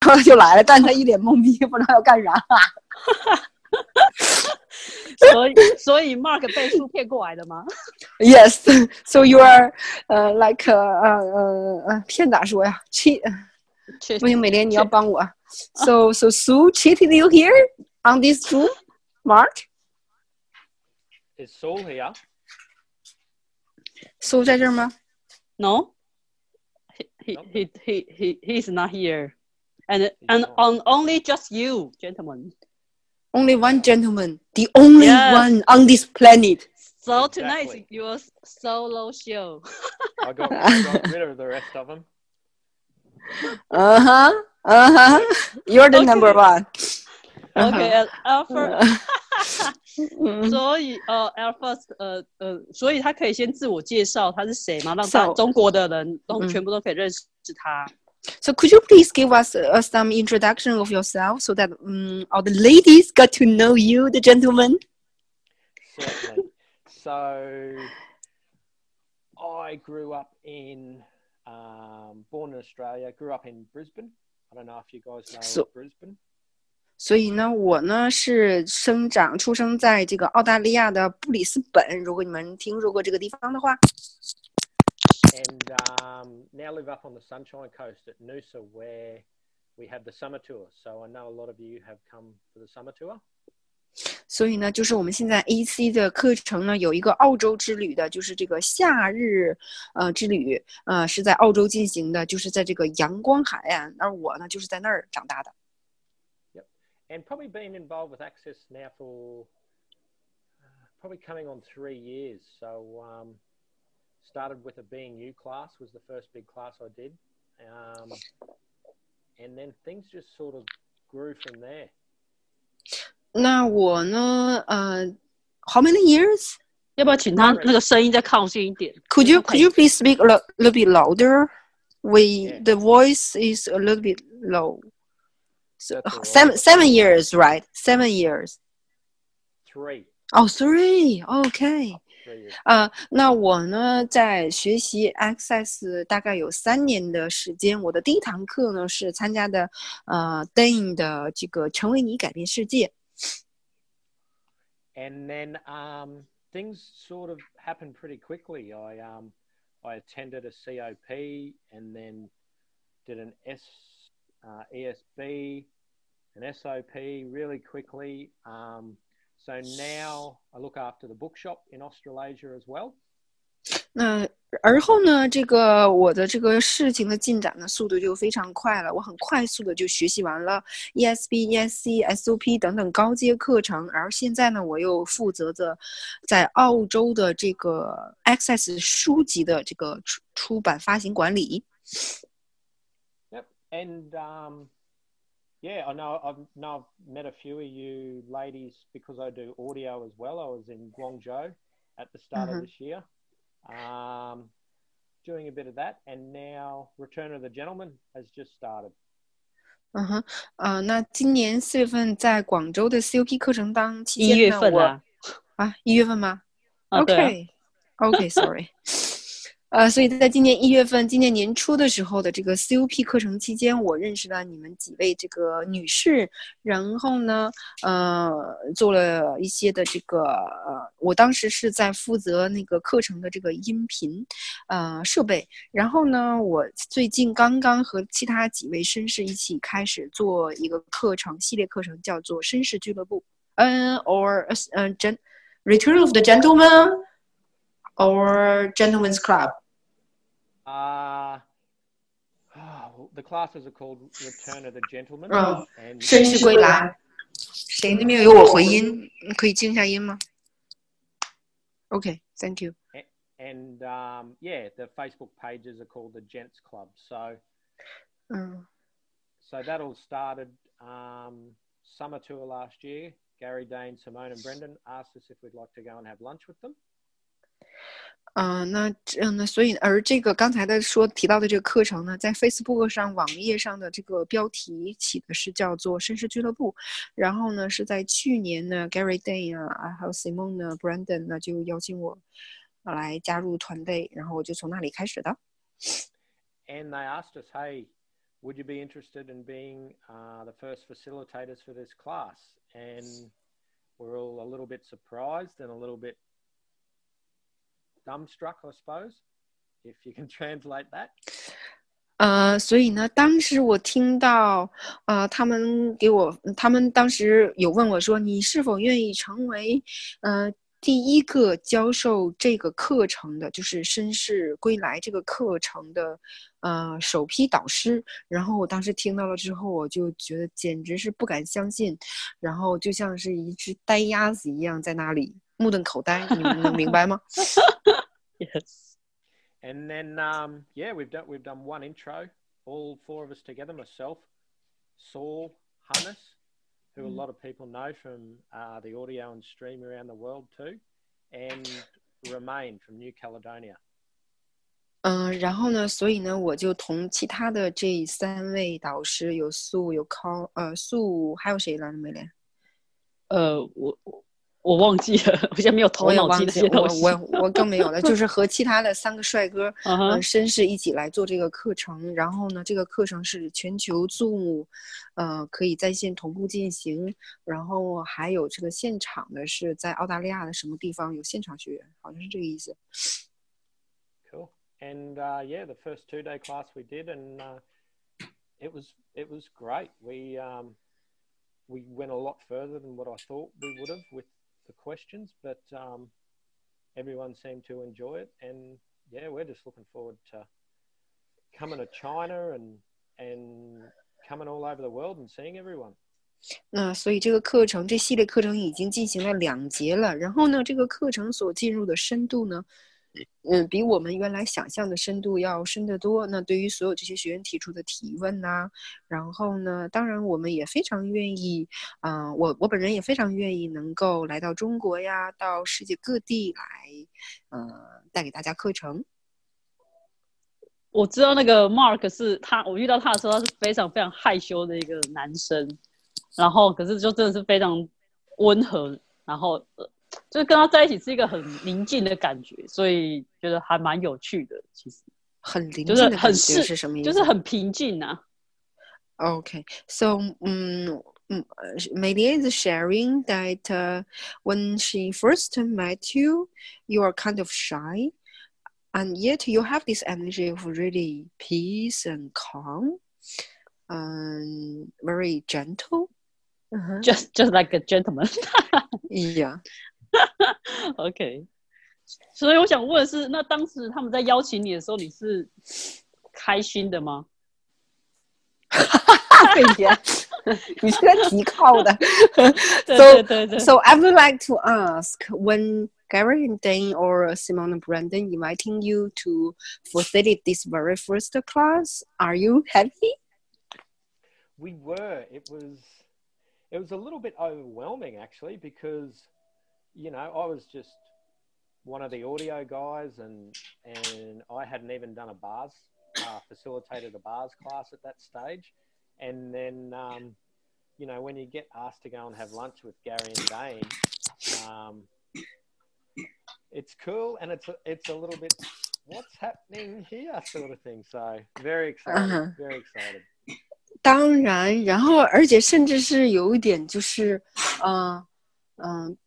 然后就来了，但他一脸懵逼，不知道要干啥。所以，所以 Mark 被书骗过来的吗？Yes, so you are 呃 like 呃呃呃骗咋说呀？cheat 不行，美莲你要帮我。So so Sue cheated you here on this Zoom, Mark? Is Saul here? Sue 在这儿吗？ No, he he Nope. he he he he's not here, and and not. on only just you, gentlemen. Only one gentleman, the only Yes. one on this planet. So tonight is Exactly. your solo show. I got, I got rid of the rest of them. Uh huh. Uh huh. You're the number one. Okay, at Alpha. 嗯所以呃，Alpha 呃呃，所以他可以先自我介绍他是谁嘛，让大 So- 中国的人都嗯全部都可以认识他。 So could you please give us uh, some introduction of yourself so that um, all the ladies got to know you, the gentlemen? Certainly. so, I grew up in, um, born in Australia, grew up in Brisbane. I don't know if you guys know So- Brisbane. 所以呢，我呢是生长出生在这个澳大利亚的布里斯本。如果你们听说过这个地方的话， And um, now live up on the Sunshine Coast at Noosa, where we have the summer tour. So, I know a lot of you have come for the summer tour. 所以呢，就是我们现在 AC 的课程呢有一个澳洲之旅的，就是这个夏日呃之旅，呃是在澳洲进行的，就是在这个阳光海岸，而我呢就是在那儿长大的。 and probably been involved with Access now for uh, probably coming on three years. So um, started with a being you class was the first big class I did, um, and then things just sort of grew from there. 那我呢，呃，How many years? 要不要请他那个声音再靠近一点 Could you 可以 could you please speak a lo- little bit louder? We Yeah. the voice is a little bit low. So, That's all seven right. seven years, right? Seven years. Three, Oh, three. Okay. 啊、那我呢，在学习 Access 大概有三年的时间。我的第一堂课呢是参加的呃 Dane 的这个“成为你，改变世界 and then um, things sort of happened pretty quickly. I um, I attended a COP and then did an S uh, ESB, an SOP really quickly. Um, so now I look after the bookshop in Australasia as well. ”。那而后呢，这个我的这个事情的进展呢，速度就非常快了。我很快速的就学习完了 ESB、ESC、SOP 等等高阶课程，而现在呢，我又负责着在澳洲的这个 Access 书籍的这个出出版发行管理。 Yep. And um, yeah, I know I've know I've met a few of you ladies because I do audio as well. I was in Guangzhou at the start Mhm. of this year, um, doing a bit of that, and now Return of the Gentleman has just started. 嗯哼，呃，那今年四月份在广州的 COP 课程当期一间呢，我月份啊，啊，一月份吗？啊对啊 OK，OK，Sorry，、 呃，所以在今年一月份，今年年初的时候的这个 COP 课程期间，我认识了你们几位这个女士，然后呢，呃，做了一些的这个，我当时是在负责那个课程的这个音频呃设备，然后呢，我最近刚刚和其他几位绅士一起开始做一个课程系列课程，叫做绅士俱乐部，嗯、or 嗯、，gent，return of the Gentleman or Gentleman's Club。 Uh, oh, the classes are called Return of the Gentleman, Oh, and 绅士归来。谁那边有我回音？你可以静一下音吗？OK，Thank、you。 and um, yeah, the Facebook pages are called the Gents Club. So. 嗯 So that all started um, summer tour last year. Gary Dane, Simone, and Brendan asked us if we'd like to go and have lunch with them. 嗯、那嗯，那所以而这个刚才的说提到的这个课程呢，在 Facebook 上网页上的这个标题起的是叫做“绅士俱乐部”，然后呢是在去年呢，Gary Day 啊，还有 Simon 呢，Brandon 呢就邀请我来加入团队，然后我就从那里开始的。And they asked us, hey, would you be interested in being the first facilitators for this class? And we're all a little bit surprised and a little bit dumbstruck, I suppose, if you can translate that. 呃，所以呢，当时我听到，呃，他们给我，他们当时有问我说，你是否愿意成为，呃，第一个教授这个课程的，就是绅士归来这个课程的，呃，首批导师。然后我当时听到了之后，我就觉得简直是不敢相信，然后就像是一只呆鸭子一样在那里目瞪口呆。你们能明白吗？Yes. And then, um, yeah, we've done we've done one intro, all four of us together. Myself, Saul, Hannes, who a lot of people know from uh, the audio and stream around the world too, and Remain from New Caledonia. 嗯，然后呢，所以呢，我就同其他的这三位导师，有素，有康，呃，素，还有谁来着？没连？呃，我我我忘记了，我现在没有头脑记忘记了，这些东西。我我我更没有了，就是和其他的三个帅哥，嗯绅士一起来做这个课程。然后呢，这个课程是全球 Zoom，呃，可以在线同步进行。然后还有这个现场的是在澳大利亚的什么地方有现场学员，好像是这个意思。Cool. And uh, yeah, the first two day class we did, and uh, it was it was great. We um, we went a lot further than what I thought we would have with the questions, but um, everyone seemed to enjoy it, and yeah, we're just looking forward to coming to China and and coming all over the world and seeing everyone. 那所以这个课程，这系列课程已经进行了两节了。然后呢，这个课程所进入的深度呢， 嗯，比我们原来想象的深度要深得多。那对于所有这些学员提出的提问呐、然后呢，当然我们也非常愿意，啊、我我本人也非常愿意能够来到中国呀，到世界各地来，呃，带给大家课程。我知道那个 Mark 是他，我遇到他的时候，他是非常非常害羞的一个男生，然后可是就真的是非常温和，然后，就是跟他在一起是一个很宁静的感觉，所以觉得还蛮有趣的。其实很临就是近的感觉很是是什么意思？就是很平静啊。 Okay, so um, mm, uh, sh- Melia is sharing that uh, when she first met you, you are kind of shy, and yet you have this energy of really peace and calm, and very gentle. Uh-huh. just just like a gentleman 。 Yeah. OK，所以我想问的是，那当时他们在邀请你的时候，你是开心的吗？费姐，你这个题靠的。对 So 对对对 So I would like to ask when Gary and Dane or Simon and Brandon inviting you to facilitate this very first class, are you happy? We were. It was it was a little bit overwhelming actually because you know I was just one of the audio guys and and I hadn't even done a bars uh, facilitated a bars class at that stage, and then um, you know when you get asked to go and have lunch with Gary and Dane, um, it's cool and it's a, it's a little bit what's happening here sort of thing. So very excited, Uh-huh. very excited. 当然，然后而且甚至是有一点就是，嗯、嗯、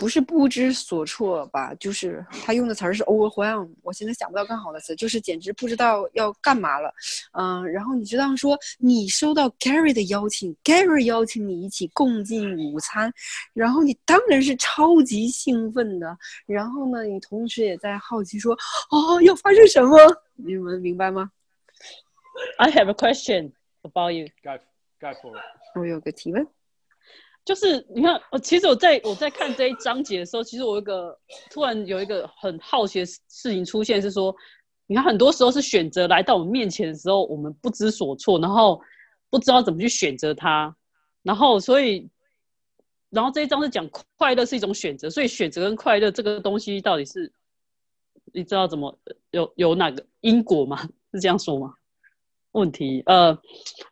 不是不知所措吧，就是他用的词儿是 overwhelm，我现在想不到更好的词，就是简直不知道要干嘛了。嗯、然后你知道说你收到 Gary 的邀请，Gary 邀请你一起共进午餐，然后你当然是超级兴奋的。然后呢，你同时也在好奇说，哦，要发生什么？你们明白吗？I have a question about you。Go go for it. 我有个提问。就是你看，我其实我在我在看这一章节的时候，其实我有一个突然有一个很好奇的事事情出现，是说，你看很多时候是选择来到我们面前的时候，我们不知所措，然后不知道怎么去选择它，然后所以，然后这一章是讲快乐是一种选择，所以选择跟快乐这个东西到底是，你知道怎么有有哪个因果吗？是这样说吗？问题，呃，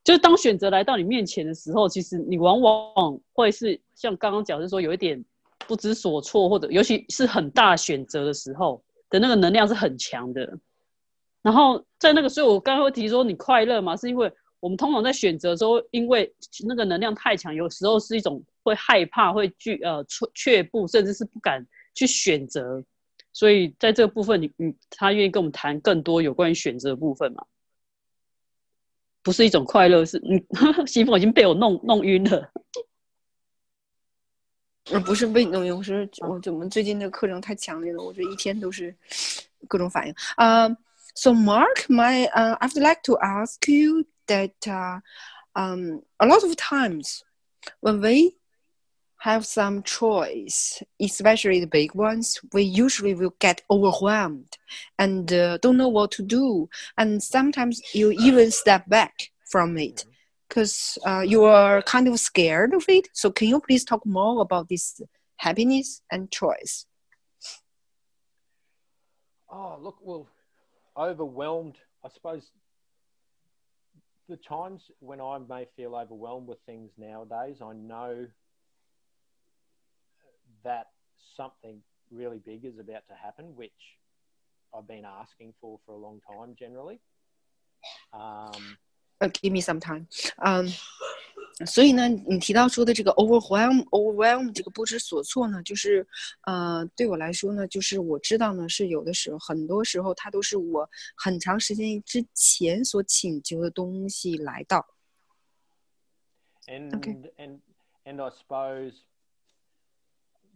就是当选择来到你面前的时候，其实你往往会是像刚刚讲，是说有一点不知所措，或者尤其是很大选择的时候的那个能量是很强的。然后在那个，所以我刚刚会提说你快乐嘛，是因为我们通常在选择的时候，因为那个能量太强，有时候是一种会害怕、会惧呃却却步，甚至是不敢去选择。所以在这个部分，你你他愿意跟我们谈更多有关于选择的部分嘛？不是一种快乐，是嗯，西风已经被我弄弄晕了。我，不是被你弄晕，我是我怎么最近的课程太强烈了，我这一天都是各种反应啊。So Mark, my uh, I'd like to ask you that, um, a lot of times when we have some choice, especially the big ones, we usually will get overwhelmed and uh, don't know what to do. And sometimes you even step back from it because uh, you are kind of scared of it. So can you please talk more about this happiness and choice? Oh, look, well, overwhelmed, I suppose the times when I may feel overwhelmed with things nowadays, I know that something really big is about to happen, which I've been asking for for a long time generally. Um, uh, give me some time. Um, 所以呢，你提到说的这个 overwhelm overwhelm 这个不知所措呢，就是呃，对我来说呢，就是我知道呢，是有的时候，很多时候它都是我很长时间之前所请求的东西来到。And okay. and and I suppose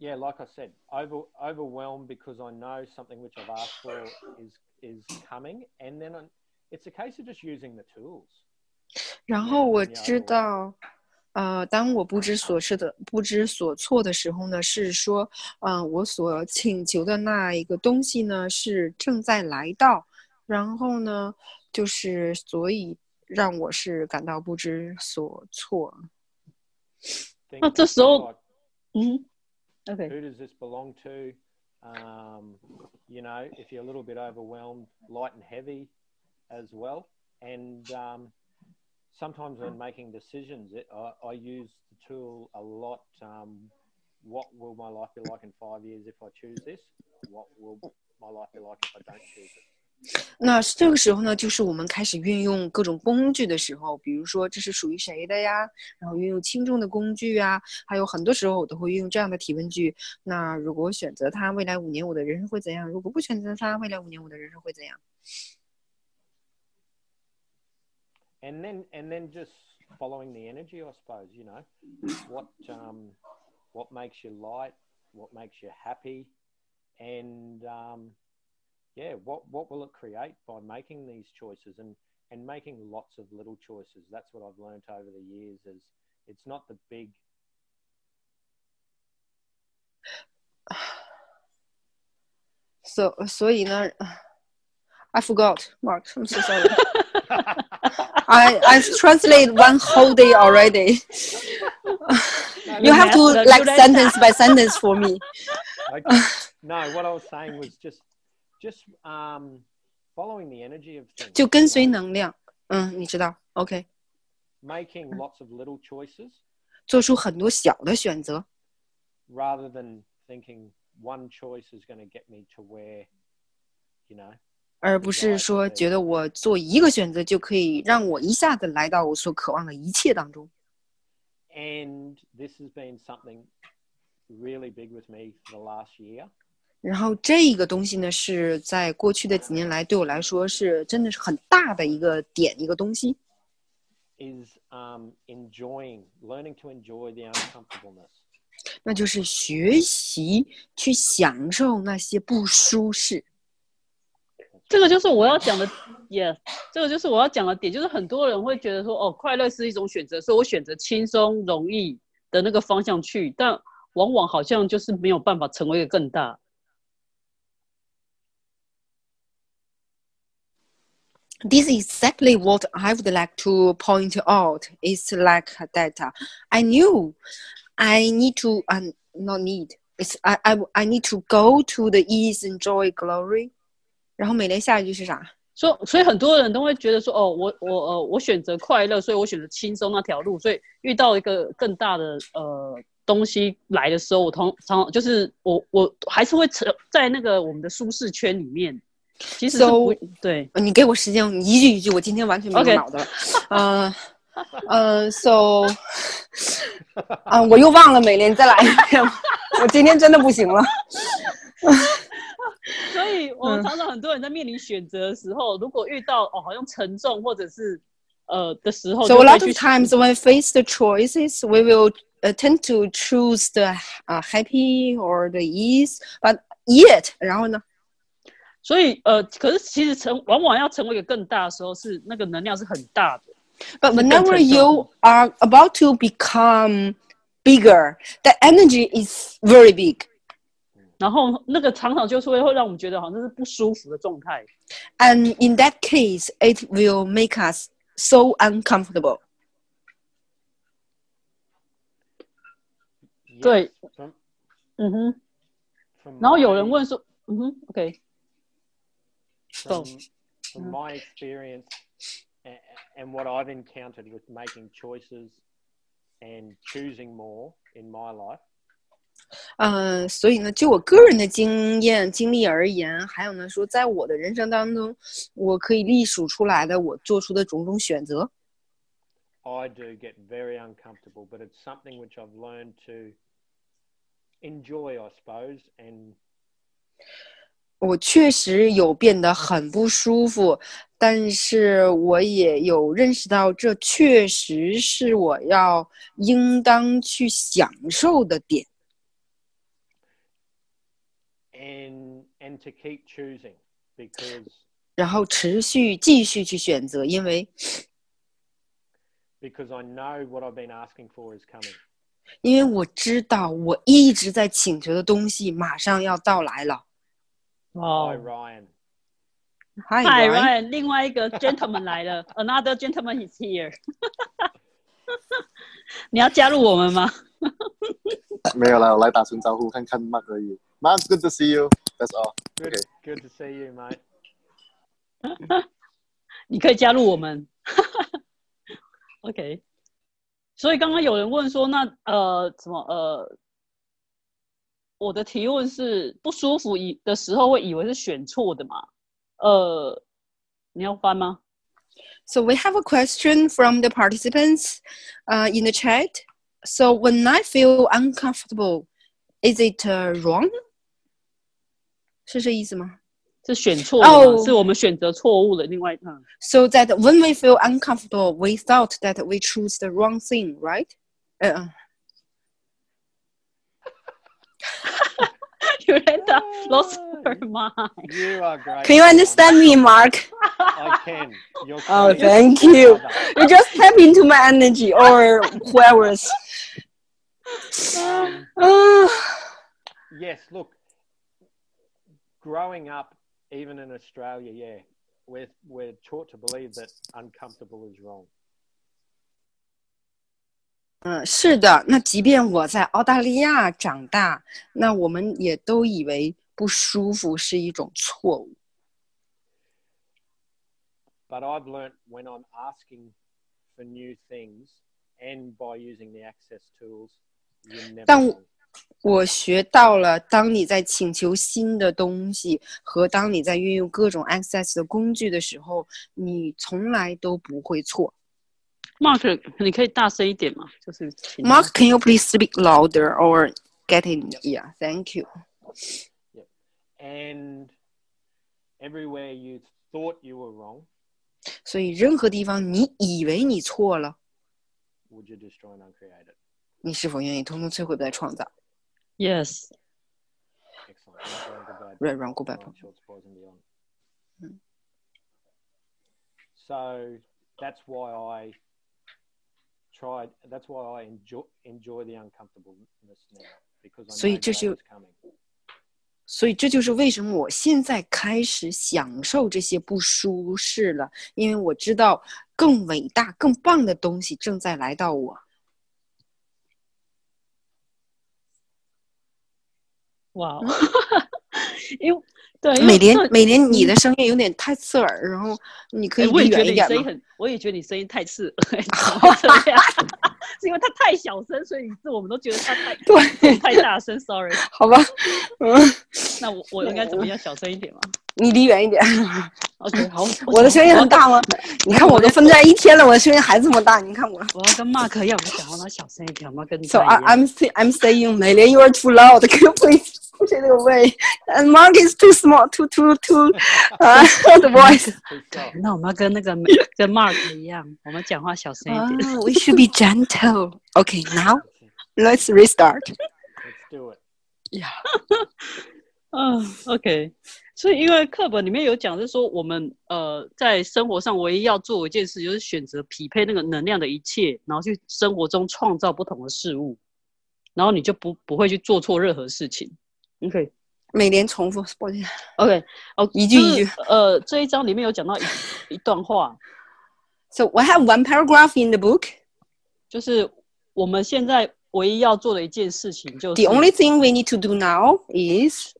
yeah, like I said, over, overwhelmed because I know something which I've asked for is is coming, and then it's a case of just using the tools. 然后我知道，呃，当我不知所措的不知所措的时候呢，是说，嗯、呃，我所请求的那一个东西呢是正在来到，然后呢，就是所以让我是感到不知所措。那这时候，嗯。Okay. Who does this belong to? Um, you know, if you're a little bit overwhelmed, light and heavy as well. And um, sometimes when making decisions, it, I, I, use the tool a lot. Um, what will my life be like in five years if I choose this? What will my life be like if I don't choose it? 那这个时候呢，就是我们开始运用各种工具的时候，比如说这是属于谁的呀？然后运用轻重的工具啊，还有很多时候我都会运用这样的提问句。那如果选择它，未来五年我的人生会怎样？如果不选择它，未来五年我的人生会怎样？And then, and then just following the energy, I suppose. You know, what um, what makes you light? What makes you happy? And um, yeah, what what will it create by making these choices and and making lots of little choices? That's what I've learned over the years. Is it's not the big. So, so you know, I forgot, Mark. I'm so sorry. I I've one whole day already. you have to like sentence by sentence for me. Okay. No, what I was saying was just just um following the energy of things. 就跟随能量，嗯，你知道，OK。Making lots of little choices. 做出很多小的选择。Rather than thinking one choice is going to get me to where, you know. 而不是说觉得我做一个选择就可以让我一下子来到我所渴望的一切当中。And this has been something really big with me for the last year. 然后这个东西呢，是在过去的几年来对我来说是真的是很大的一个点，一个东西。Is um enjoying, learning to enjoy the uncomfortableness. 那就是学习去享受那些不舒适。这个就是我要讲的，也这个就是我要讲的点，就是很多人会觉得说，哦，快乐是一种选择，所以我选择轻松容易的那个方向去，但往往好像就是没有办法成为一个更大。this is exactly what I would like to point out. It's like that I knew I need to, uh, not need, it's I, I, I need to go to the ease and joy glory. 然后美莲下一句是啥？所所以很多人都会觉得说，哦，我我呃我选择快乐，所以我选择轻松那条路，所以遇到一个更大的呃东西来的时候，我通常就是我我还是会在那个我们的舒适圈里面。 其实是 So- 对，呃你给我时间，你一句一句，我今天完全没脑子了。呃呃，so，啊，我又忘了，美莲，再来一遍。我今天真的不行了。所以我们嗯常常很多人在面临选择的时候，如果遇到哦好像沉重或者是呃的时候，so a lot 去 of times when we face the choices, we will uh, tend to choose the uh, happy or the ease, but yet，然后呢？所以呃，可是其实成往往要成为一个更大的时候，是那个能量是很大的。But whenever you are about to become bigger, the energy is very big. 然后那个常常就是会会让我们觉得好像是不舒服的状态。And in that case, it will make us so uncomfortable. 对，嗯哼。然后有人问说，嗯哼，OK，from, So- from my experience and, and what I've encountered with making choices and choosing more in my life, 呃，所以呢，就我个人的经验经历而言，还有呢，说在我的人生当中，我可以隶数出来的我做出的种种选择， I do get very uncomfortable, but it's something which I've learned to enjoy, I suppose, and 我确实有变得很不舒服，但是我也有认识到，这确实是我要应当去享受的点。and and to keep choosing because 然后持续继续去选择，因为 because I know what I've been asking for is coming. 因为我知道我一直在请求的东西马上要到来了。哇 Hi Ryan. Hi, Hi Ryan. 另外一个 gentleman 来了，Another gentleman is here。你要加入我们吗？没有啦，我来打声招呼，看看 Mark 而已。Mark, good to see you. That's all. Good, Okay. good to see you, mate. 你可以加入我们。OK，所以刚刚有人问说，那呃什么呃，我的提问是不舒服以的时候会以为是选错的嘛？呃，你要翻吗？ So we have a question from the participants uh, in the chat. So when I feel uncomfortable, is it uh, wrong? 是这意思吗？是选错的吗哦是我们选择错误的。另外，嗯， So that when we feel uncomfortable, we thought that we choose the wrong thing, right? Uh, Yolanda lost her mind。You are great. can you understand me, Mark? I can. You're Oh, thank you. You just tap into my energy, or whoever's. Um, yes, look, growing up, even in Australia, yeah, we're, we're taught to believe that uncomfortable is wrong. 嗯，是的。那即便我在澳大利亚长大，那我们也都以为不舒服是一种错误。But I've learnt when I'm asking for new things and by using the access tools, never 但.我学到了，当你在请求新的东西和当你在运用各种 access 的工具的时候，你从来都不会错。Mark，你可以大声一点吗？就是请 Mark, can you please speak louder or get in? Yeah, thank you. And everywhere you thought you were wrong, 所以任何地方你以为你错了， would you destroy and uncreate it? 你是否愿意通通摧毁再创造？ Yes， Excellent. Right, right, goodbye. 软软固白 Right, short spoils and beyond. Mm. So that's why I tried. That's why I enjoy enjoy the uncomfortableness now because I 所以 know 这是 is coming. 所以这就是为什么我现在开始享受这些不舒适了，因为我知道更伟大、更棒的东西正在来到我。哇、哦，因为对，因为美莲，美莲，你的声音有点太刺耳，然后你可以哎我也觉得离远一点吗？你声音很，我也觉得你声音太刺？是因为他太小声，所以以致我们都觉得他太对，太大声。Sorry，好吧，嗯，那我我应该怎么样小声一点吗？你离远一点。OK，好，我的声音很大吗？你看我都分在一天了，我的声音还这么大。你看我。我要跟 Mark 要，我讲话要小声一点，我要跟 So I, 一样。I'm say, I'm saying, Meilen, you are too loud. Can you please push it away? And Mark is too small, too too too. Uh, the voice. 那我们要跟那个跟 Mark 一样，我们讲话小声一点。Ah, we should be gentle. Okay, now let's restart. Let's do it. Yeah. 嗯，OK。所以因为课本里面有讲，是说我们呃在生活上唯一要做一件事，就是选择匹配那个能量的一切，然后去生活中创造不同的事物，然后你就不不会去做错任何事情。OK。每年重复，抱歉。OK，哦，一句一句呃，这一章里面有讲到一一段话，So we have one paragraph in the book. 就是我们现在唯一要做的一件事情，就是 The only thing we need to do now is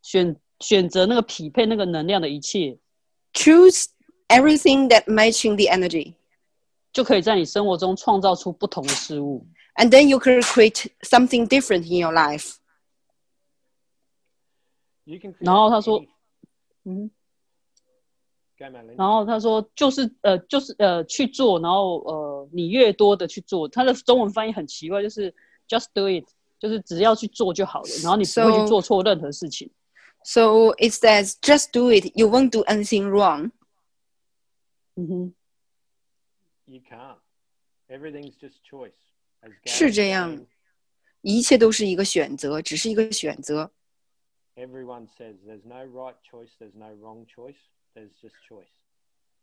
选选择那个匹配那个能量的一切， choose everything that matching the energy. 就可以在你生活中创造出不同的事物。 And then you can create something different in your life. You can. 然后他 create 说 any-，嗯， Go, Madeline. 然后他说就是呃就是呃去做，然后呃你越多的去做，他的中文翻译很奇怪，就是 just do it，就是只要去做就好了，然后你不会 So- 去做错任何事情。 So it says, just do it. You won't do anything wrong. 嗯哼， You can't. Everything's just choice. As 是 Gary's 这样。 saying, 一切都是一个选择，只是一个选择。 everyone says there's no right choice, there's no wrong choice, there's just choice.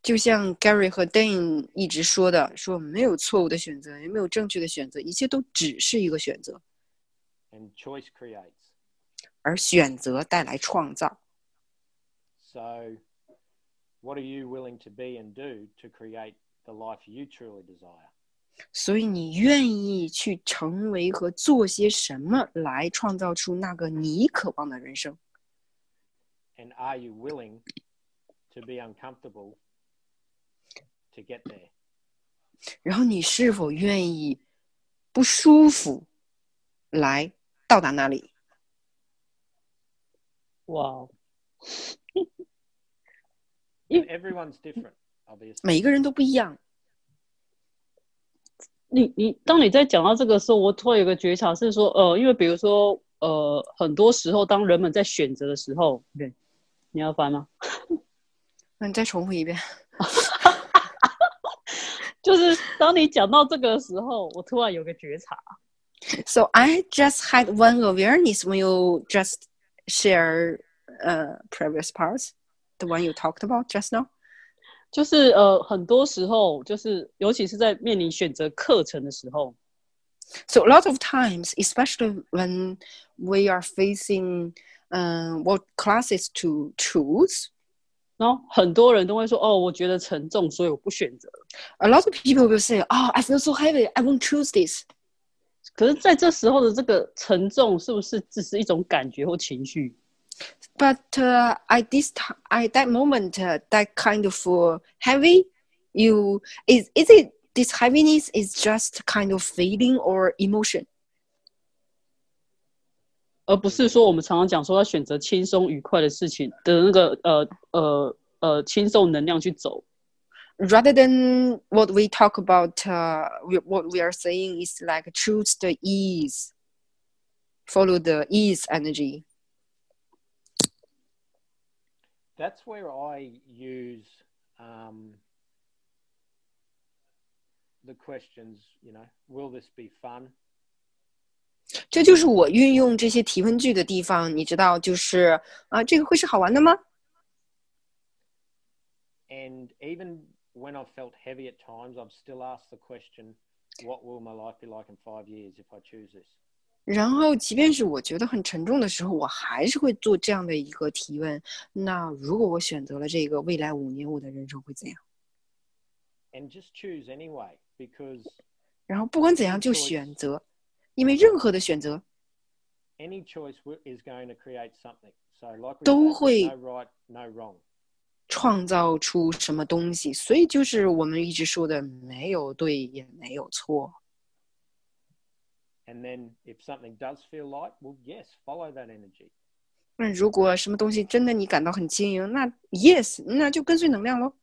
就像 Gary 和 Dane 一直说的，说没有错误的选择，也没有正确的选择，一切都只是一个选择， And choice creates. 而选择带来创造。So, what are you willing to be and do to create the life you truly desire? 所以你愿意去成为和做些什么来创造出那个你渴望的人生？And are you willing to be uncomfortable to get there? 然后你是否愿意不舒服来到达那里？哇哦， And everyone's different, obviously. 每一个人都不一样。你你当你在讲到这个时候，我突然有个觉察是说，呃，因为比如说，呃，很多时候当人们在选择的时候，对，你要翻吗？那你再重复一遍。就是当你讲到这个时候，我突然有个觉察， So I just had one awareness when you just share uh, previous parts, the one you talked about just now. 就是呃，很多时候就是，尤其是在面临选择课程的时候， So a lot of times, especially when we are facing uh, what classes to choose, 然后很多人都会说，哦，我觉得沉重，所以我不选择。 a lot of people will say, "Oh, I feel so heavy. I won't choose this." 可是，在这时候的这个沉重，是不是只是一种感觉或情绪？But uh, at this time, at that moment, uh, that kind of uh, heavy, you is is it this heaviness is just kind of feeling or emotion? 而不是说我们常常讲说要选择轻松愉快的事情的那个呃呃呃轻松能量去走。rather than what we talk about uh, we, what we are saying is like choose the ease follow the ease energy That's where I use um, the questions, you know, will this be fun? 这就是我运用这些提问句的地方你知道就是啊、这个会是好玩的吗 And even when I've felt heavy at times, I've still asked the question, what will my life be like in five years if I choose this? 然后即便是我觉得很沉重的时候我还是会做这样的一个提问那如果我选择了这个未来五年我的人生会怎样 And just choose anyway, because 然后不管怎样就选择因为任何的选择 any choice wi- is going to create something. So, like we 都 say, 会 no right, no wrong. 创造出什么东西，所以就是我们一直说的，没有对也没有错。And then if something does feel light, well, yes, follow that energy. 那如果什么东西真的你感到很轻盈，那 yes，那就跟随能量喽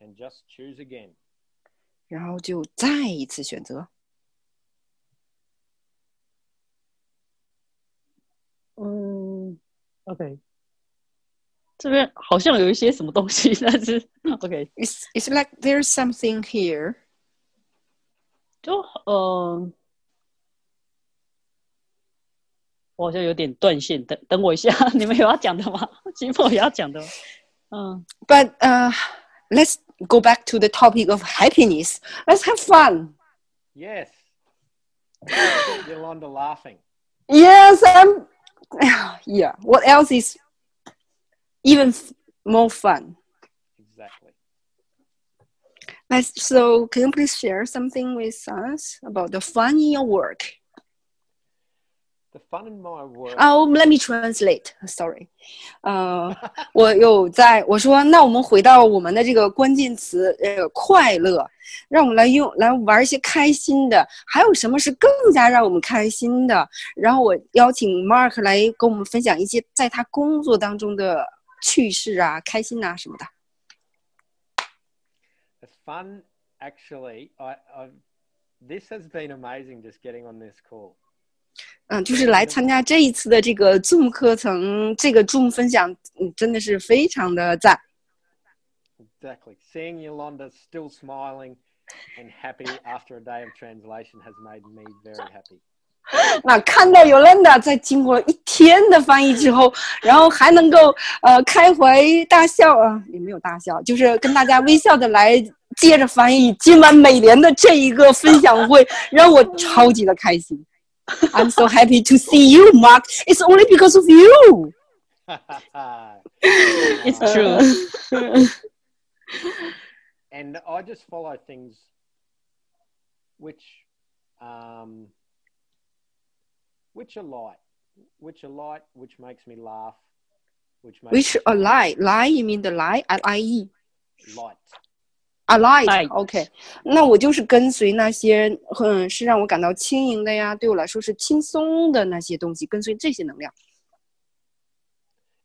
，and just choose again. 然后就再一次选择。嗯，OK，这边好像有一些什么东西，但是 OK， It's it's like there's something here. 就呃，我好像有点断线，等等我一下，你们有要讲的吗？金凤有要讲的吗？嗯， But uh, let's go back to the topic of happiness. Let's have fun. Yes. Get Yolanda laughing. Yes, I'm. Yeah. What else is even f- more fun? Exactly. Let's, so, can you please share something with us about the fun in your work? The fun in my work. Oh, let me translate. Sorry. 呃，我有在我说，那我们回到我们的这个关键词，呃，快乐，让我们来用来玩一些开心的。还有什么是更加让我们开心的？然后我邀请 Mark 来跟我们分享一些在他工作当中的 趣事啊、开心啊什么的。 The fun, actually, I, I've, this has been amazing just getting on this call. 嗯，就是来参加这一次的这个 Zoom 课程，这个 Zoom 分享，嗯，真的是非常的赞。 Exactly. Seeing Yolanda still smiling and happy after a day of translation has made me very happy. 那看到 Yolanda 在经过一天的翻译之后，然后还能够呃开怀大笑啊，也没有大笑，就是跟大家微笑的来接着翻译今晚美联的这一个分享会，让我超级的开心。I'm so happy to see you, Mark. It's only because of you. It's Uh, true. and I just follow things which um, which are light, which are light, which makes me laugh, which makes Which me a lie, lie you mean the lie, L I E. light. A light, Light OK，那我就是跟随那些，嗯，是让我感到轻盈的呀，对我来说是轻松的那些东西，跟随这些能量。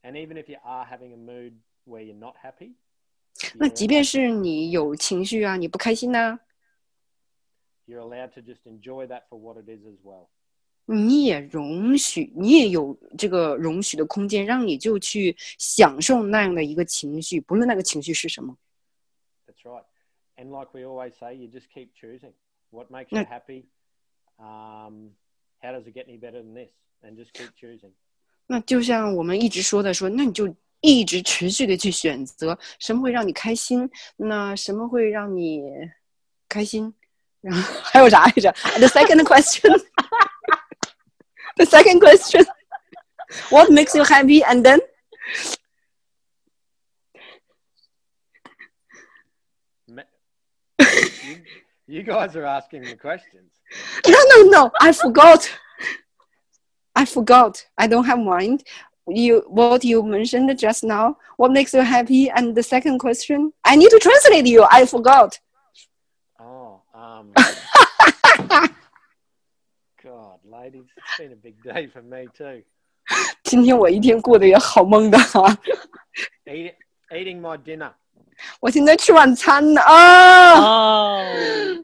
And even if you are having a mood where you're not happy, 那 you're 即便是你有情绪啊，你不开心呐、 you're allowed to just enjoy that for what it is as well. 你也容许，你也有这个容许的空间，让你就去享受那样的一个情绪，不论那个情绪是什么。That's right. And like we always say, you just keep choosing what makes you happy. Um, how does it get any better than this? And just keep choosing. 那就像我们一直说的说，那你就一直持续的去选择什么会让你开心，那什么会让你开心，然后还有啥来着？The second question. The second question. What makes you happy? And then you, you guys are asking the questions. no, no, no. I forgot. I forgot. I don't have mind. You what you mentioned just now. What makes you happy? And the second question. I need to translate you. I forgot. Oh, um, God, ladies, it's been a big day for me too. 今天我一天过得也好懵的啊！ Eat, eating my dinner. 我现在吃晚餐呢啊！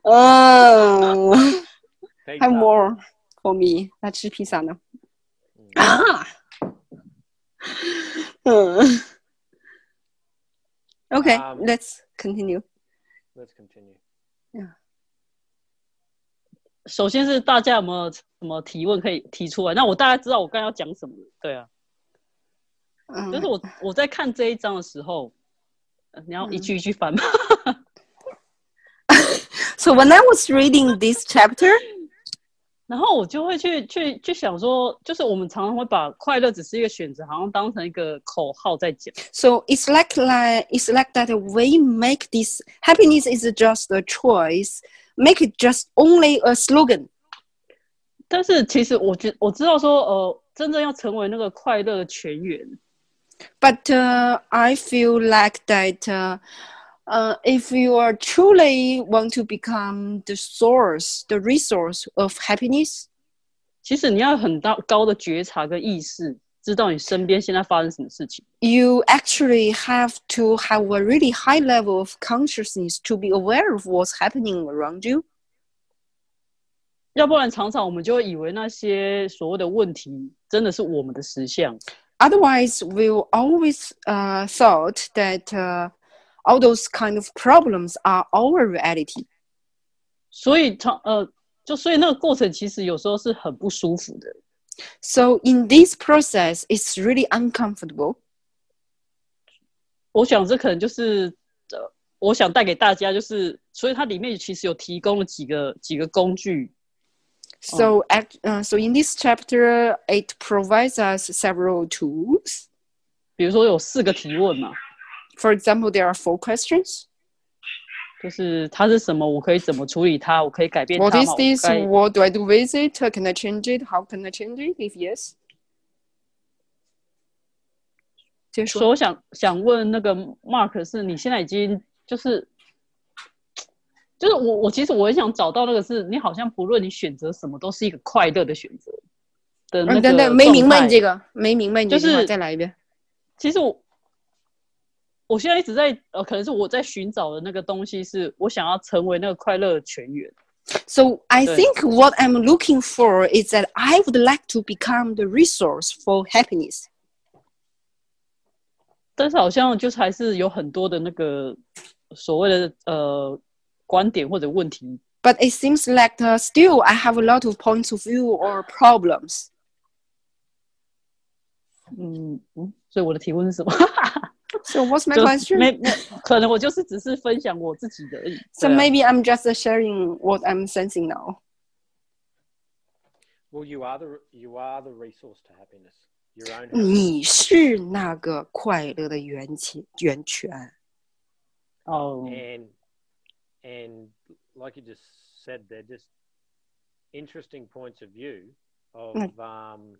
哦，嗯 Pizza. ，Have more for me。那吃披萨呢？啊，嗯。Okay, Um, let's continue. Let's continue. 首先是大家有没有什么提问可以提出来？那我大概知道我刚刚要讲什么。对啊，嗯，就是我我在看这一章的时候，呃你要一句一句翻吗？So when I was reading this chapter, 然后我就会去去去想说，就是我们常常会把快乐只是一个选择，好像当成一个口号在讲。so it's like like it's like that we make this happiness is just a choice, make it just only a slogan. 但是其实我觉我知道说，呃，真正要成为那个快乐的泉源， But uh, I feel like that uh, uh, if you are truly want to become the source, the resource of happiness, 其实你要很大高的觉察跟意识， 知道你身边现在发生什么事情。 You actually have to have a really high level of consciousness to be aware of what's happening around you. 要不然常常我们就会以为那些所谓的问题真的是我们的实相。 Otherwise, we'll always uh, thought that uh, all those kind of problems are our reality. 所以常呃，就所以那个过程其实有时候是很不舒服的。 So in this process, it's really uncomfortable. 我想这可能就是呃，我想带给大家就是，所以它里面其实有提供了几个几个工具， So, act, uh, so in this chapter, it provides us several tools. 比如说有四个提问嘛， For example, there are four questions. 就是它是什么，我可以怎么处理它，我可以改变它 What is this? What do I do with it? Can I change it? How can I change it? If yes, 结束。所以我想想问那个 Mark，是你现在已经就是就是我我其实我很想找到那个是你好像不论你选择什么都是一个快乐的选择的那个嗯，等等，没明白你这个。没明白你就是再来一遍。其实我我现在一直在呃，可能是我在寻找的那个东西，是我想要成为那个快乐的全员。So I think what I'm looking for is that I would like to become the resource for happiness. 但是好像就是还是有很多的那个所谓的呃观点或者问题，But it seems like uh, still I have a lot of points of view or problems. 嗯嗯，所以我的提问是什么？So what's my 就 question? 没没，可能我就是只是分享我自己的而已。 So 对啊 maybe I'm just uh, sharing what I'm sensing now. Well, you are the you are the resource to happiness. Your own. happiness. 你是那个快乐的源泉源泉。哦， and and like you just said, they're just interesting points of view of Mm. um,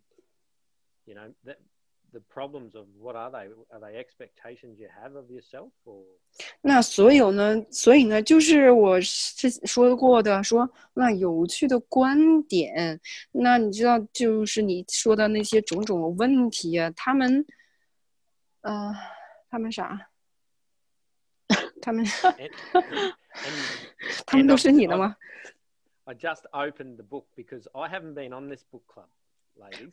you know that the problems of what are they? Are they expectations you have of yourself, or 那所有呢？所以呢，就是我是说过的，说那有趣的观点。那你知道，就是你说的那些种种的问题啊，他们，呃，他们啥？他们 and, and 他们 and 都 I- 是你的 I- 吗？ I just opened the book because I haven't been on this book club, ladies.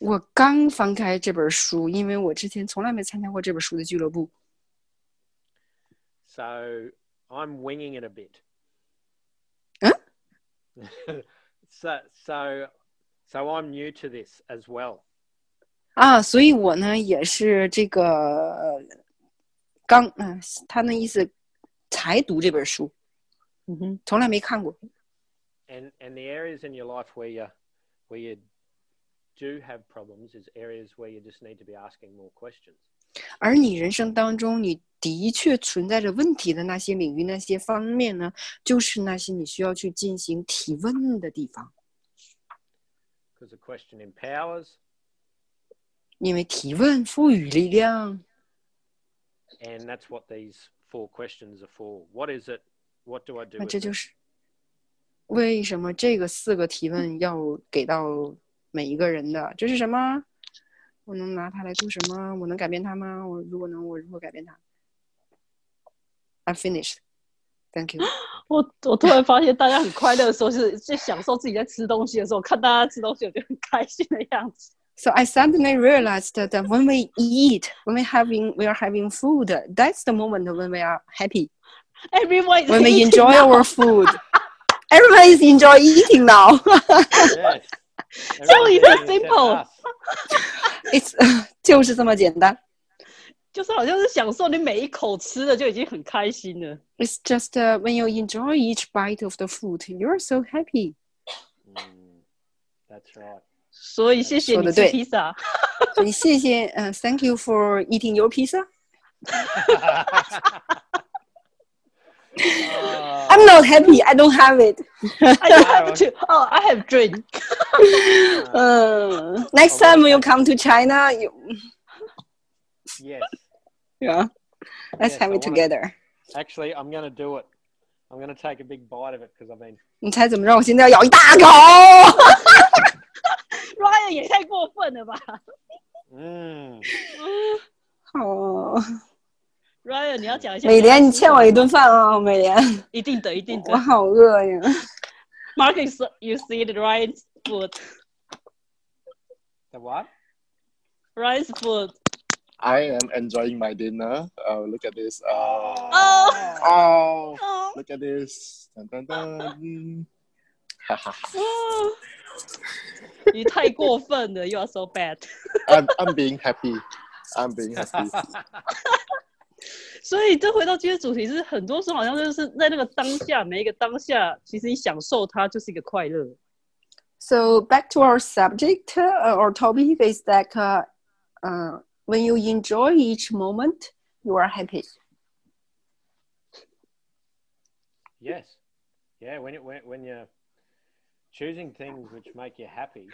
我刚翻开这本书，因为我之前从来没参加过这本书的俱乐部，So I'm winging it a bit. Huh? so so so I'm new to this as well. 啊，所以我呢也是这个刚，嗯、他那意思才读这本书，嗯哼，从来没看过。And and the areas in your life where you where you do have problems is areas where you just need to be asking more questions. 而你人生当中，你的确存在着问题的那些领域、那些方面呢，就是那些你需要去进行提问的地方，Because the question empowers 因为提问赋予力量。and that's what these four questions are for. What is it? What do I do? 那这就是为什么这个四个提问要给到每一个人的。这是什么？我能拿它来做什么？我能改变它吗？我如果能，我如何改变它？I'm finished. Thank you. 我我突然发现大家很快乐的时候，是是享受自己在吃东西的时候，看大家吃东西，我就很开心的样子。 So I suddenly realized that when we eat, when we having we are having food, that's the moment when we are happy. Everyone is When we eating enjoy now. our food. Everyone is enjoy eating now. yes. So Everyone's it's eating except simple. us. It's 就是这么简单。就是好像是享受你每一口吃的就已经很开心了。 It's just uh, when you enjoy each bite of the food, you're so happy. Mm, that's right. 所以谢谢你吃说得对披萨。所以谢谢，呃、t h a n k you for eating your pizza. Oh, I'm not happy. I don't have it. I don't have to. Oh, I have drink. Uh, next time when you come to China, you, yes. yeah, let's Yes, have I it wanna- together. Actually, I'm going to do it. I'm going to take a big bite of it because I've been. 你猜怎么着？我现在要咬一大口。 过分了吧 Mm. 好， ？Ryan，你要讲一下。美莲，你欠我一顿饭啊，美莲，一定的，一定的我。好饿呀。Marcus, you see the Ryan's food. The what? Ryan's food. I am enjoying my dinner. Oh, look at this. Oh, Oh. oh, Oh. look at this. Dun, dun, dun. Ha, ha. 你太过分了，You are so bad。I'm, I'm being happy. I'm being happy. 所以这回到今天主题是，很多时候好像就是在那个当下，每一个当下，其实你享受它就是一个快乐。 So back to our subject uh, or topic is that uh, uh, when you enjoy each moment, you are happy. Yes. Yeah. When it when, when you're choosing things which make you happy.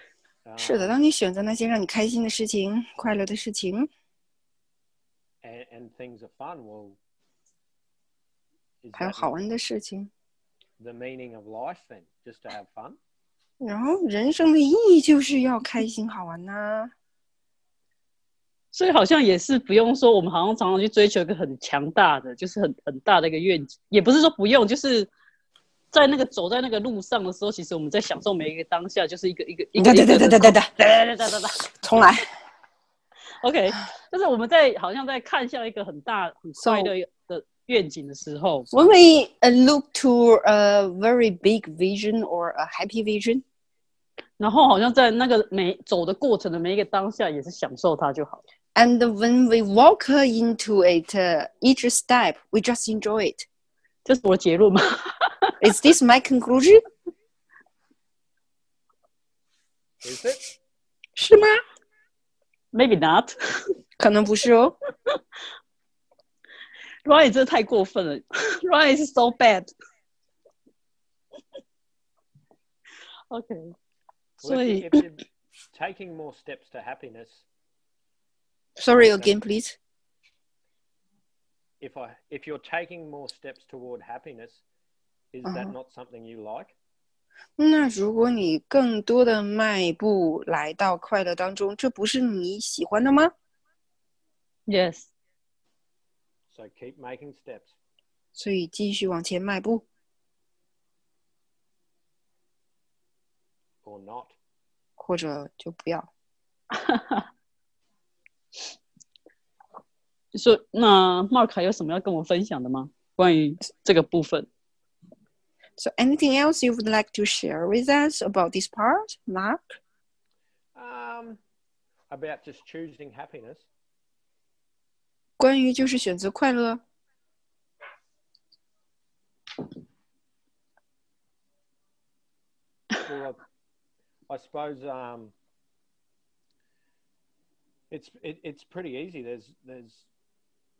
是的， um, 当你选择那些让你开心的事情、快乐的事情， And, and things are fun. Well, is 还有好玩的事情，the meaning of life then? Just to have fun? 然后人生的意义就是要开心好玩呐、所以好像也是不用说，我们好像常常去追求一个很强大的，就是很很大的一个愿景，也不是说不用，就是在那个走在那个路上的时候，其实我们在享受每一个当下，就是一个一个一个对对对对对对对，对对对对对。重来。OK，就是我们在好像在看向一个很大很快乐的愿景的时候， When we uh, look to a very big vision or a happy vision, 然后好像在那个每走的过程的每一个当下，也是享受它就好了。 and when we walk into it, uh, each step, we just enjoy it. 这是我的结论吗？ Is this my conclusion? Is it? 是吗？ Maybe not。可能不是哦。 Ryan 真的太过分了，Ryan is so bad。OK， Well, 所 if, 以 you, if you're taking more steps to happiness, Sorry again, please. if I if you're taking more steps toward happiness, is that Uh-huh. not something you like? 那如果你更多的迈步来到快乐当中，这不是你喜欢的吗？Yes，So keep making steps. 所以继续往前迈步，or not. 或者就不要。说那 Mark 还有什么要跟我分享的吗？关于这个部分？So anything else you would like to share with us about this part, Mark? Um, about just choosing happiness. 关于就是选择快乐， Well, I, I suppose um, it's it, it's pretty easy. There's there's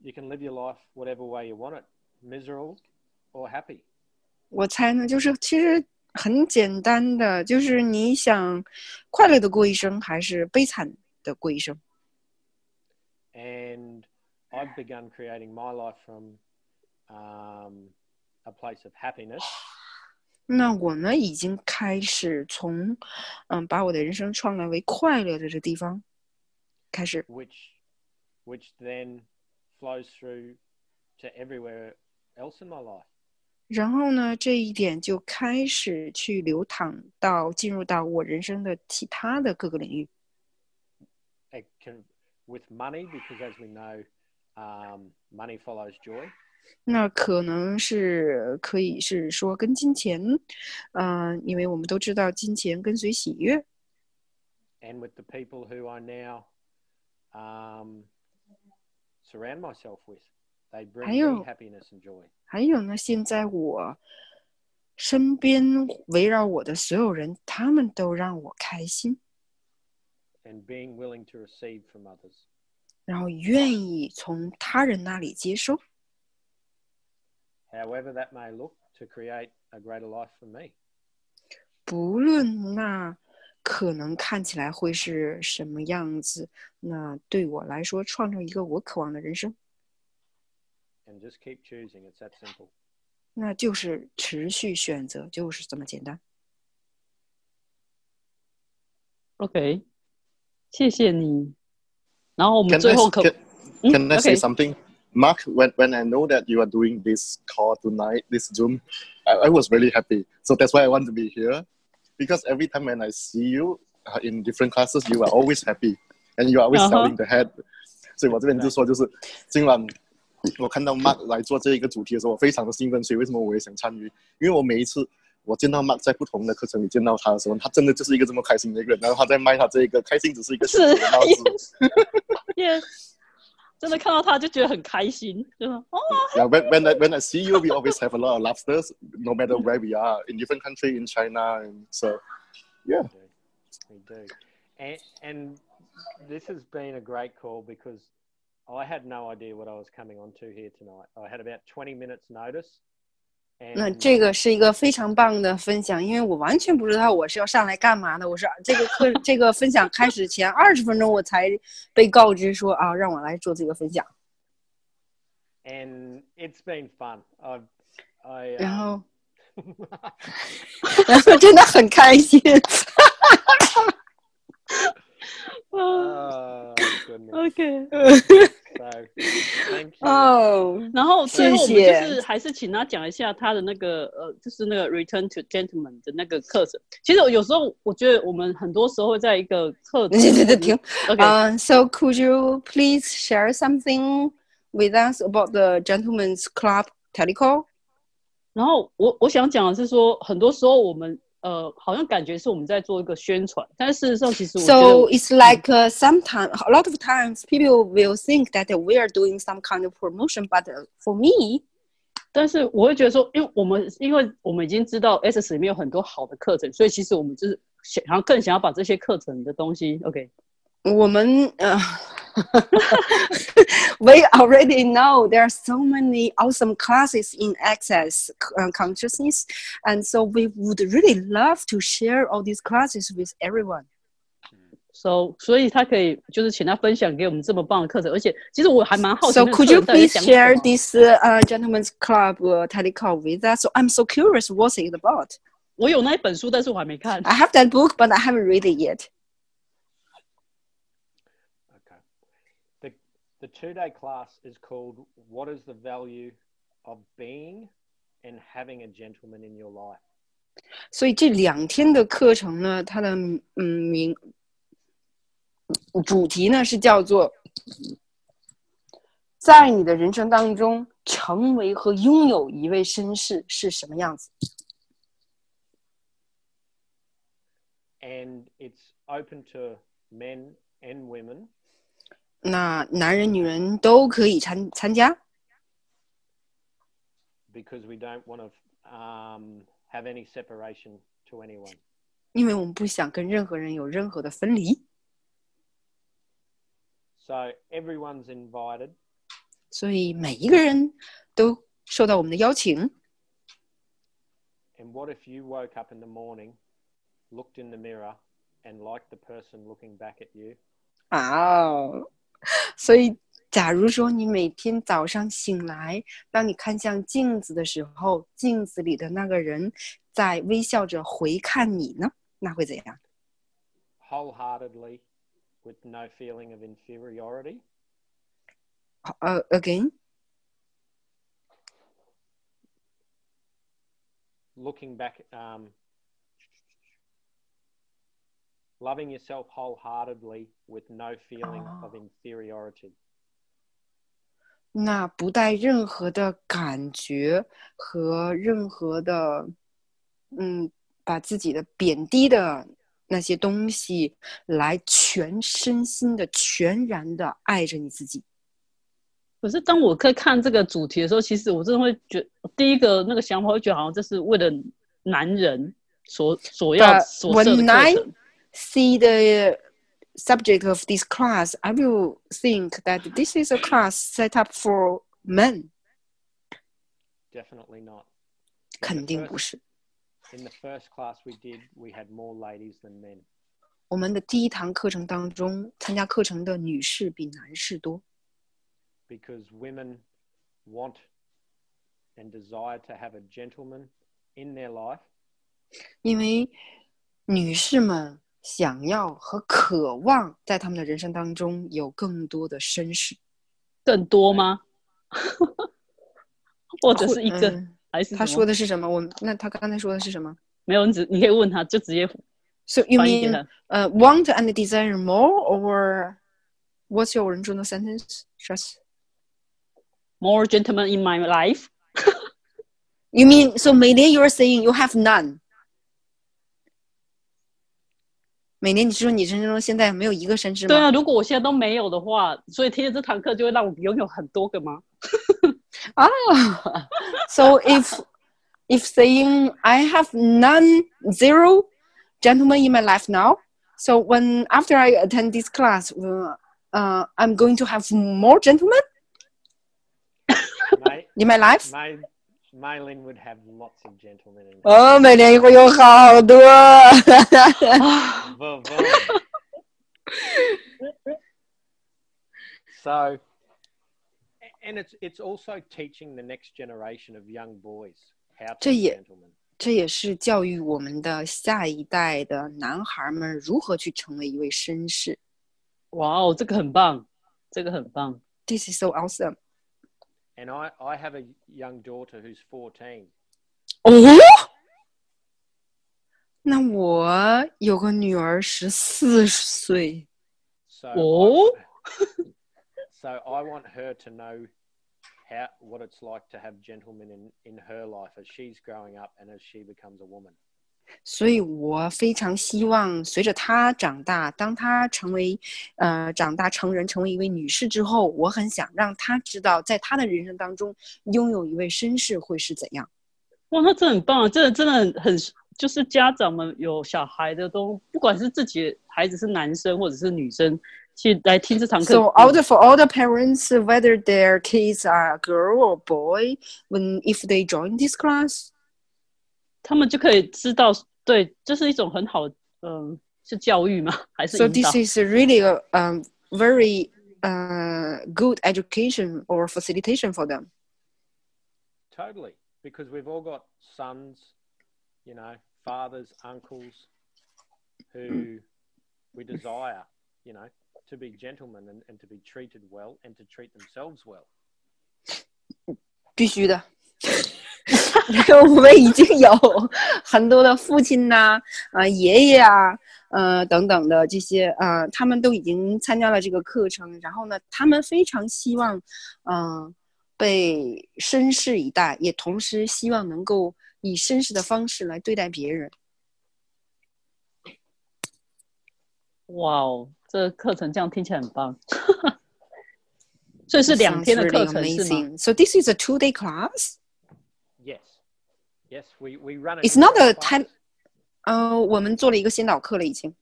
you can live your life whatever way you want it, miserable or happy. 我猜呢，就是其实很简单的，就是你想快乐的过一生，还是悲惨的过一生。And I've begun creating my life from um, a place of happiness. 那我呢，已经开始从，嗯，把我的人生创造为快乐的这地方开始，which which then flows through to everywhere else in my life. 然后呢，这一点就开始去流淌到进入到我人生的其他的各个领域。Can, with money, because as we know, um, money follows joy. 那可能是可以是说跟金钱，嗯、因为我们都知道金钱跟随喜悦。and with the people who I now um, surround myself with. And joy. 还有呢，现在我身边围绕我的所有人，他们都让我开心，and being willing to receive from others. 然后愿意从他人那里接收。However, that may look to create a greater life for me. 不论那可能看起来会是什么样子，那对我来说，创造一个我渴望的人生，And just keep choosing. It's that simple. 那就是持续选择，就是这么简单。 OK， 谢谢你。然后我们 Can 最 I, 后可 can, 嗯 can I say OK something? Mark, when, when I know that you are doing this call tonight, this Zoom, I, I was really happy. So that's why I want to be here. Because every time when I see you uh, in different classes, you are always happy and you are always Uh-huh. selling the head. 所以我这边就说，就是今晚 我看到 Mark 来做这一个主题的时候，我非常的兴奋。所以为什么我也想参与？因为我每一次我见到 Mark 在不同的课程里见到他的时候，他真的就是一个这么开心的一个人。然后他在卖他这一个开心只是一个是小小的帽子。耶真的看到他就觉得很开心，就说哦， Yeah, when, when, I, when I see you, we always have a lot of laughter, no matter where we are, in different country, in China, and so, yeah. We do. And, and this has been a great call because I had no idea what I was coming onto here tonight. I had about 20 minutes notice. 那 And 这个是一个非常棒的分享，因为我完全不知道我是要上来干嘛的。我是这个课这个分享开始前二十分钟我才被告知说啊，让我来做这个分享。 and it's been fun. I've, I, 然 um, 后，然后真的很开心。 oh, goodness. OK。So, thank you. 哦，然后最后我们谢谢就是还是请他讲一下他的那个呃，就是那个 Return to Gentleman 的那个课程。其实有时候我觉得我们很多时候会在一个课程对对对，停。OK，、Uh, so could you please share something with us about the Gentlemen's Club telecall? 然后我我想讲的是说，很多时候我们呃好像感觉是我们在做一个宣传，但是事实上其实我 So it's like uh, sometimes, a lot of times, people will think that we are doing some kind of promotion, but uh, for me, 但是我会觉得说，因为我们因为我们已经知道 S 里面有很多好的课程，所以其实我们就是想要更想要把这些课程的东西 OK。我们呃 we already know there are so many awesome classes in access uh, consciousness, and so we would really love to share all these classes with everyone. So，所以他可以就是请他分享给我们这么棒的课程，而且其实我还蛮好奇 So 那个 could 课 you 程到底 please 在讲什么 share this uh, gentlemen's club uh, telecall with us? So I'm so curious what's it about. 我有那一本书，但是我还没看。 I have that book, but I haven't read it yet. the two day class is called What is the Value of Being and Having a Gentleman in Your Life? 所以这两天的课程呢，它的嗯名主题呢是叫做在你的人生当中成为和拥有一位绅士是什么样子。 And it's open to men and women 那男人、女人都可以参参加，because we don't want to um, have any separation to anyone. 因为我们不想跟任何人有任何的分离，So everyone's invited 所以每一个人都受到我们的邀请。And what if you woke up in the morning, looked in the mirror, and liked the person looking back at you? 哦，所以，假如说你每天早上醒来，当你看向镜子的时候，镜子里的那个人在微笑着回看你呢，那会怎样？Wholeheartedly, with no feeling of inferiority, 呃，again，looking back, um, loving yourself wholeheartedly with no feeling of inferiority. 那不带任何的感觉和任何的，嗯，把自己的贬低的那些东西来全身心的、全然的爱着你自己。可是当我在看这个主题的时候，其实我真的会觉得，第一个那个想法会觉得好像这是为了男人所所要所设的课程。see the subject of this class, I will think that this is a class set up for men. Definitely not. 肯定不是。 In the first class we did, we had more ladies than men 我们的第一堂课程当中，参加课程的女士比男士多， because women want and desire to have a gentleman in their life 因为女士们 想要和渴望在他们的人生当中有更多的绅士，更多吗？或者是一个，嗯还是他什么说的是什么？我那他刚才说的是什么没有？你只你可以问他，就直接？So you 翻译给 mean 他。呃、want and desire more, or what's your original sentence? Just More gentlemen in my life。 you mean so 每年 you are saying you have none？ 每年你是说你人生中现在没有一个绅士吗？对啊，如果我现在都没有的话，所以听了这堂课就会让我拥有很多个吗？ so if if saying I have none zero gentlemen in my life now, so when after I attend this class, uh, uh, I'm going to have more gentlemen May, in my life. May, Maylin would have lots of gentlemen in her. 哦，每年会有好多。 Vuh, vuh. so, and it's it's also teaching the next generation of young boys how to 这 be 也- gentlemen. 这也是教育我们的下一代的男孩们如何去成为一位绅士。哇哦，这个很棒，这个很棒。 This is so awesome. And I, I have a young daughter who's 14. 哦，那我有个女儿十四岁。 So, Oh. I, so I want her to know how what it's like to have gentlemen in, in her life as she's growing up and as she becomes a woman. 所以我非常希望，随着她长大，当她成为呃长大成人，成为一位女士之后，我很想让她知道，在她的人生当中，拥有一位绅士会是怎样。哇，那真的很棒，真的真的很，就是家长们有小孩的都，不管是自己孩子是男生或者是女生，去来听这堂课。So all the for all the parents, whether their kids are girl or boy, when if they join this class, 他们就可以知道，对，这是一种很好，嗯、是教育吗？还是 so 引导 this is really a um, very uh, good education or facilitation for them. Totally. Because we've all got sons, you know, fathers, uncles who we desire, you know, to be gentlemen and, and to be treated well and to treat themselves well. 必须的。 我们已经有很多的父亲呐、啊、爷爷啊，呃等等的这些呃，他们都已经参加了这个课程，然后呢，他们非常希望，嗯、被绅士以待，也同时希望能够以绅士的方式来对待别人。哇哦，这个课程这样听起来很棒。所以是两天的课程是吗？So this is a two-day class. Yes. Yes, we, we run it. It's in not a class, time. 呃，我们做了一个先导课了，已经。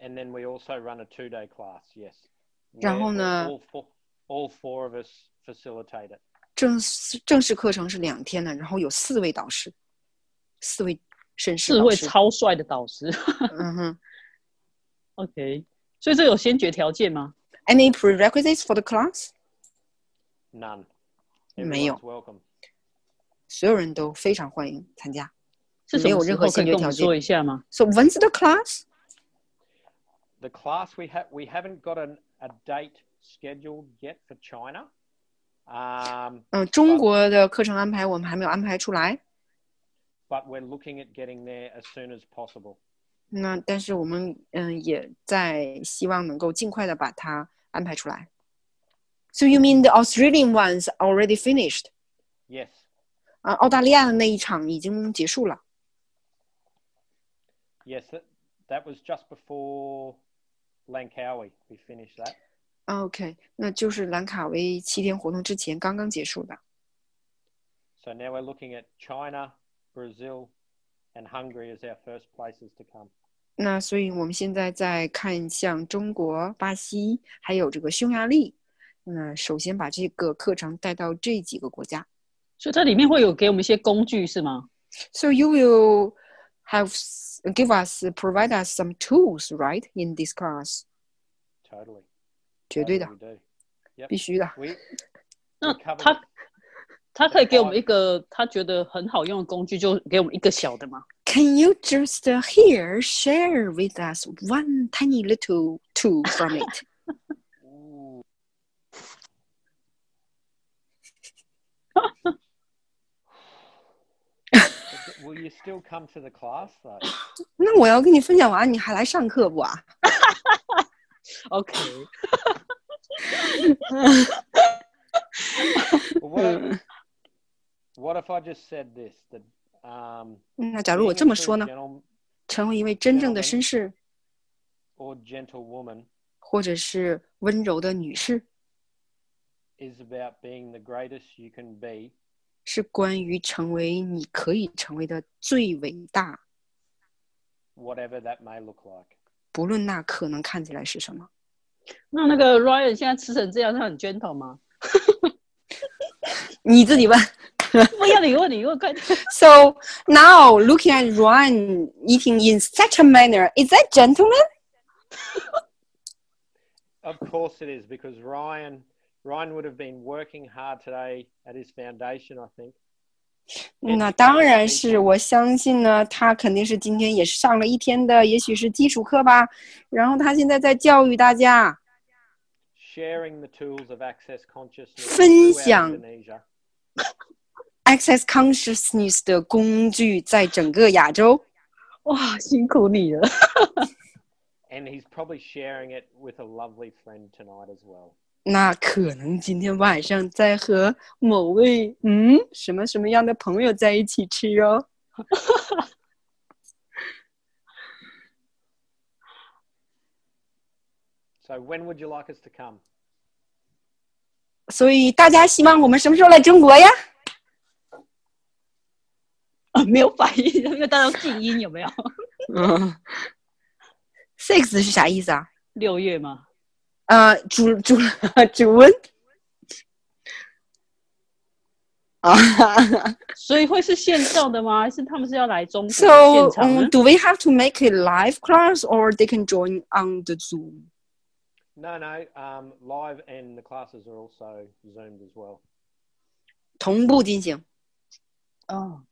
And then we also run a two day class, yes. 然后 Where- where 呢？ All four, all four of us facilitate it. 正式正式课程是两天的，然后有四位导师，四位绅士四位导师。超帅的导师。嗯哼。 OK，所以这有先决条件吗？ Any prerequisites for the class？ None. 没有。 Everyone's welcome. 所有人都非常欢迎参加。是什没有任何么时候可以跟我们先决条件说一下吗？ So when's the class? The class we have we haven't got an, a date scheduled yet for China. Um, 嗯、中国的课程安排我们还没有安排出来。 but we're looking at getting there as soon as possible. 那但是我们嗯、也在希望能够尽快的把它安排出来。So you mean the Australian ones already finished？ Yes. 啊、澳大利亚的那一场已经结束了。Yes, that, that was just before Langkawi. We finished that. OK，那就是兰卡威七天活动之前刚刚结束的。So now we're looking at China, Brazil, and Hungary as our first places to come. 那所以我们现在在看向中国、巴西，还有这个匈牙利。那首先把这个课程带到这几个国家。所以它里面会有给我们一些工具是吗？ So you will have s- give us provide us some tools, right? In this class， Totally. 绝对的 Totally，we do. 必须的。 We 那 covered 他他可以给我们一个他觉得很好用的工具，就给我们一个小的吗？ Can you just uh, here share with us one tiny little tool from it? Ooh. Will you still come to the class though? 那我要跟你分享完，你还来上课不啊？ OK， Well, what, if, what if I just said this? That um, 那假如我 being 这 a 么 true 说呢？ gentle 成为一位真正的绅士， or gentlewoman 或者是温柔的女士， is about being the greatest you can be 是关于成为你可以成为的最伟大，whatever that might look like. 不论那可能看起来是什么。那那个 Ryan 现在吃成这样，他很 gentle 吗？你自己问。不要你问，你问，快点。So now looking at Ryan eating in such a manner, is that gentleman? Of course it is because Ryan Ryan would have been working hard today at his foundation, I think. 那当然是，我相信呢，他肯定是今天也是上了一天的，也许是基础课吧。然后他现在在教育大家， Sharing the tools of access consciousness 分 throughout 享 Indonesia. access consciousness 的工具在整个亚洲。哇，辛苦你了。 And he's probably sharing it with a lovely friend tonight as well. 那可能今天晚上在和某位嗯什么什么样的朋友在一起吃哦。So when would you like us to come? 所以大家希望我们什么时候来中国呀？啊，没有反应，因为大家静音，有没有？嗯，six 是啥意思啊？六月吗？呃，主主主温啊所以会是线上的吗？还是他们是要来中国，so 现场呢 um, do we have to make a live class or they can join on the Zoom? No, no. Um, live and the classes are also zoomed as well. 同步进行。哦，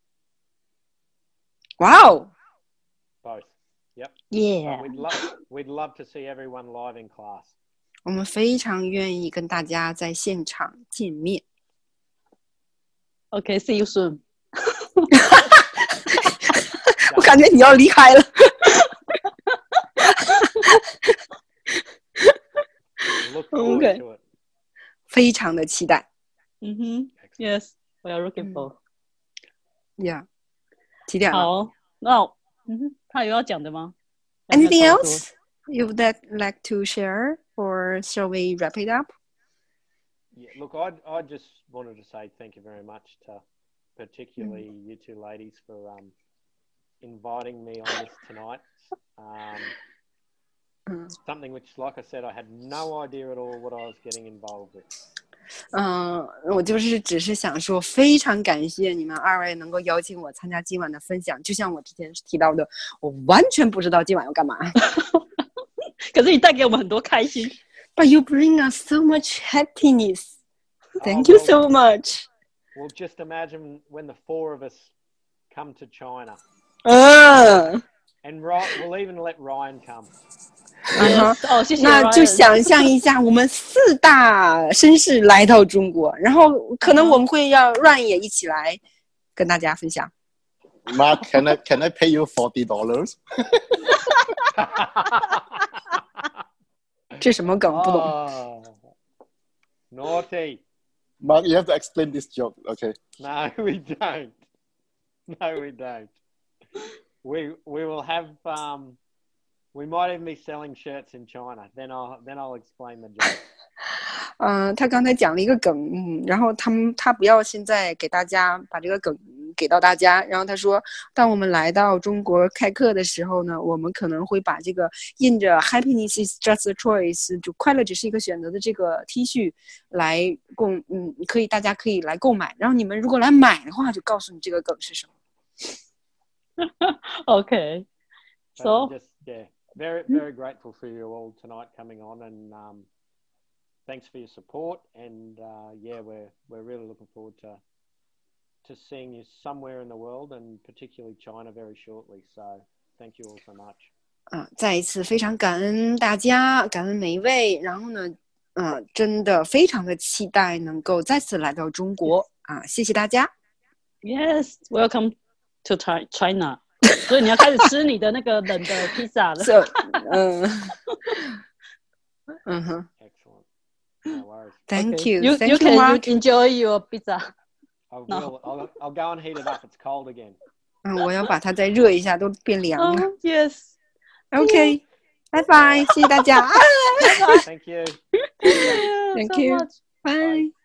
哇哦， Both. Yep. 耶 We'd love we'd love to see everyone live in class. 我们非常愿意跟大家在现场见面。OK，see you soon。我感觉你要离开了。It. 非常的期待嗯哼，Yes，we are looking for。Yeah，。几点了好，那嗯哼，他有要讲的吗？Anything else you would that like to share, or shall we wrap it up? Yeah, look, I I just wanted to say thank you very much to particularly you two ladies for um inviting me on this tonight. Um, Mm. something which, like I said, I had no idea at all what I was getting involved with. 嗯，我就是只是想说，非常感谢你们二位能够邀请我参加今晚的分享。就像我之前提到的，我完全不知道今晚要干嘛。 可是你带给我们很多开心。 But you bring us so much happiness. Thank Oh, you well, so much. Well, just imagine when the four of us come to China, 嗯， and Ryan, we'll even let Ryan come. 嗯哼 Yes，哦，谢谢 Ryan。那就想象一下，我们四大绅士来到中国，然后可能我们会让 Ryan 也一起来跟大家分享。 Mark, can I can I pay you forty dollars? 这什么梗不懂？ oh, naughty. Mark, you have to explain this joke. Okay. No, we don't. No, we don't. We we will have um, we might even be selling shirts in China. Then I'll then I'll explain the joke. 嗯、他刚才讲了一个梗，嗯，然后他们他不要现在给大家把这个梗 给到大家，然后他说，当我们来到中国开课的时候呢，我们可能会把这个印着 “Happiness is just a choice”，就快乐只是一个选择的这个 T 恤来供，嗯，可以大家可以来购买，然后你们如果来买的话，就告诉你这个梗是什么。 OK。 But So just yeah, very very grateful for you all tonight coming on, and um, thanks for your support. And uh, yeah, we're we're really looking forward to to seeing you somewhere in the world and particularly China very shortly. So thank you all so much. 啊，再一次非常感恩大家，感恩每一位。然后呢，呃，真的非常的期待能够再次来到中国啊！谢谢大家。 Yes, welcome to Chi- China。所以你要开始吃你的那个冷的披萨了。 So，嗯，嗯哼 Excellent. No worries. ，Thank Okay. you, You thank you you, can Mark. you enjoy your pizza. I will. No. I'll, I'll go and heat it up. It's cold again. 嗯，我要把它再热一下，都变凉了。 Oh yes. OK，拜拜，谢谢大家， Thank you. Yeah, Thank so you. much. 拜。